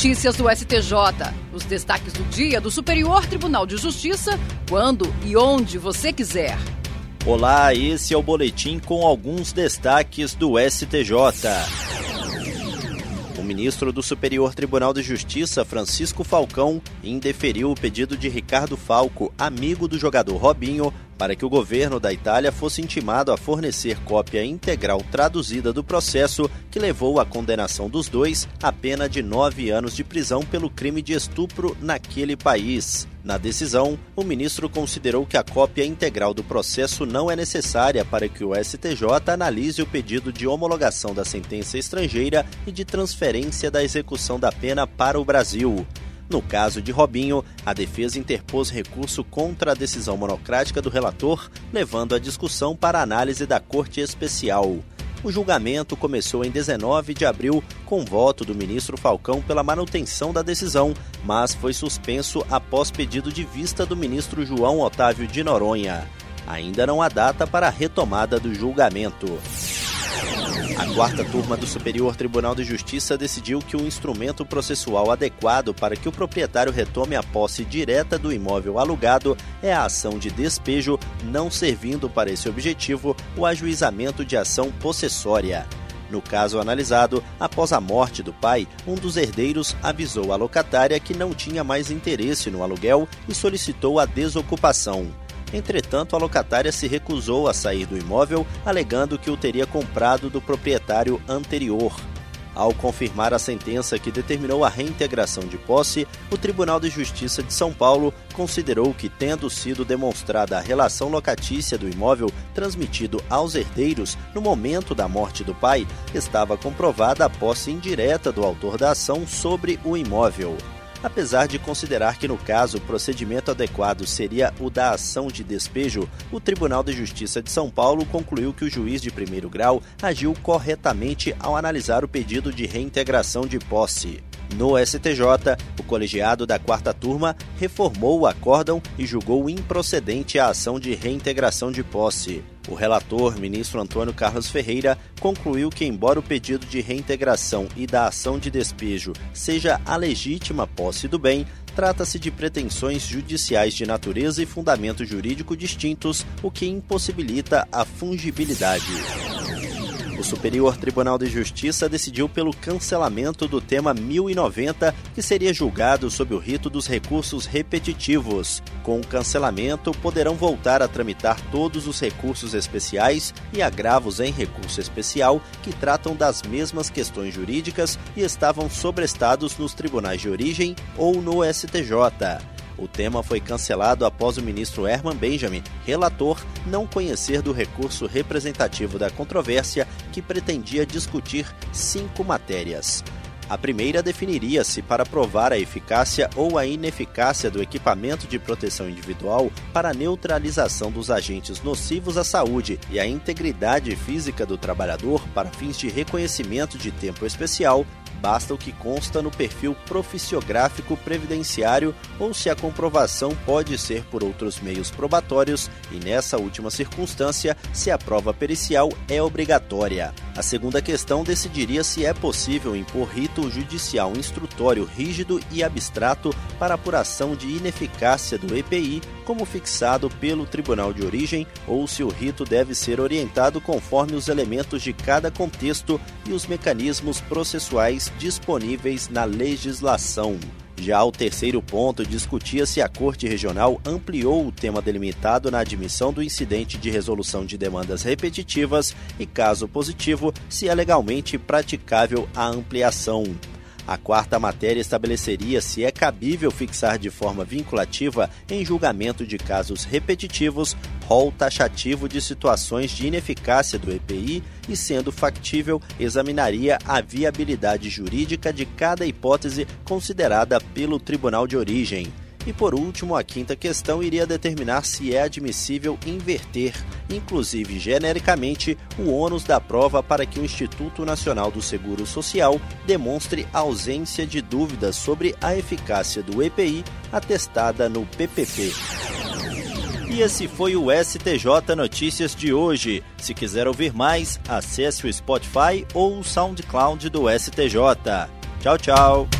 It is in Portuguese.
Notícias do STJ. Os destaques do dia do Superior Tribunal de Justiça, quando e onde você quiser. Olá, esse é o boletim com alguns destaques do STJ. O ministro do Superior Tribunal de Justiça, Francisco Falcão, indeferiu o pedido de Ricardo Falco, amigo do jogador Robinho, para que o governo da Itália fosse intimado a fornecer cópia integral traduzida do processo que levou à condenação dos dois à pena de nove anos de prisão pelo crime de estupro naquele país. Na decisão, o ministro considerou que a cópia integral do processo não é necessária para que o STJ analise o pedido de homologação da sentença estrangeira e de transferência da execução da pena para o Brasil. No caso de Robinho, a defesa interpôs recurso contra a decisão monocrática do relator, levando a discussão para análise da Corte Especial. O julgamento começou em 19 de abril com voto do ministro Falcão pela manutenção da decisão, mas foi suspenso após pedido de vista do ministro João Otávio de Noronha. Ainda não há data para a retomada do julgamento. A quarta turma do Superior Tribunal de Justiça decidiu que o instrumento processual adequado para que o proprietário retome a posse direta do imóvel alugado é a ação de despejo, não servindo para esse objetivo o ajuizamento de ação possessória. No caso analisado, após a morte do pai, um dos herdeiros avisou a locatária que não tinha mais interesse no aluguel e solicitou a desocupação. Entretanto, a locatária se recusou a sair do imóvel, alegando que o teria comprado do proprietário anterior. Ao confirmar a sentença que determinou a reintegração de posse, o Tribunal de Justiça de São Paulo considerou que, tendo sido demonstrada a relação locatícia do imóvel transmitido aos herdeiros no momento da morte do pai, estava comprovada a posse indireta do autor da ação sobre o imóvel apesar de considerar que no caso o procedimento adequado seria o da ação de despejo, o Tribunal de Justiça de São Paulo concluiu que o juiz de primeiro grau agiu corretamente ao analisar o pedido de reintegração de posse. No STJ, o colegiado da quarta turma reformou o acórdão e julgou improcedente a ação de reintegração de posse. O relator, ministro Antônio Carlos Ferreira, concluiu que, embora o pedido de reintegração e da ação de despejo seja a legítima posse do bem, trata-se de pretensões judiciais de natureza e fundamento jurídico distintos, o que impossibilita a fungibilidade. O Superior Tribunal de Justiça decidiu pelo cancelamento do tema 1090, que seria julgado sob o rito dos recursos repetitivos. Com o cancelamento, poderão voltar a tramitar todos os recursos especiais e agravos em recurso especial que tratam das mesmas questões jurídicas e estavam sobrestados nos tribunais de origem ou no STJ. O tema foi cancelado após o ministro Herman Benjamin, relator, não conhecer do recurso representativo da controvérsia que pretendia discutir cinco matérias. A primeira definiria se, para provar a eficácia ou a ineficácia do equipamento de proteção individual para neutralização dos agentes nocivos à saúde e à integridade física do trabalhador para fins de reconhecimento de tempo especial, basta o que consta no perfil proficiográfico previdenciário ou se a comprovação pode ser por outros meios probatórios e, nessa última circunstância, se a prova pericial é obrigatória. A segunda questão decidiria se é possível impor rito judicial instrutório rígido e abstrato para apuração de ineficácia do EPI, como fixado pelo Tribunal de Origem, ou se o rito deve ser orientado conforme os elementos de cada contexto e os mecanismos processuais disponíveis na legislação. Já o terceiro ponto discutia se a Corte Regional ampliou o tema delimitado na admissão do incidente de resolução de demandas repetitivas e, caso positivo, se é legalmente praticável a ampliação. A quarta matéria estabeleceria se é cabível fixar de forma vinculativa, em julgamento de casos repetitivos, rol taxativo de situações de ineficácia do EPI e, sendo factível, examinaria a viabilidade jurídica de cada hipótese considerada pelo tribunal de origem. E por último, a quinta questão iria determinar se é admissível inverter, inclusive genericamente, o ônus da prova para que o Instituto Nacional do Seguro Social demonstre ausência de dúvidas sobre a eficácia do EPI atestada no PPP. E esse foi o STJ Notícias de hoje. Se quiser ouvir mais, acesse o Spotify ou o SoundCloud do STJ. Tchau, tchau.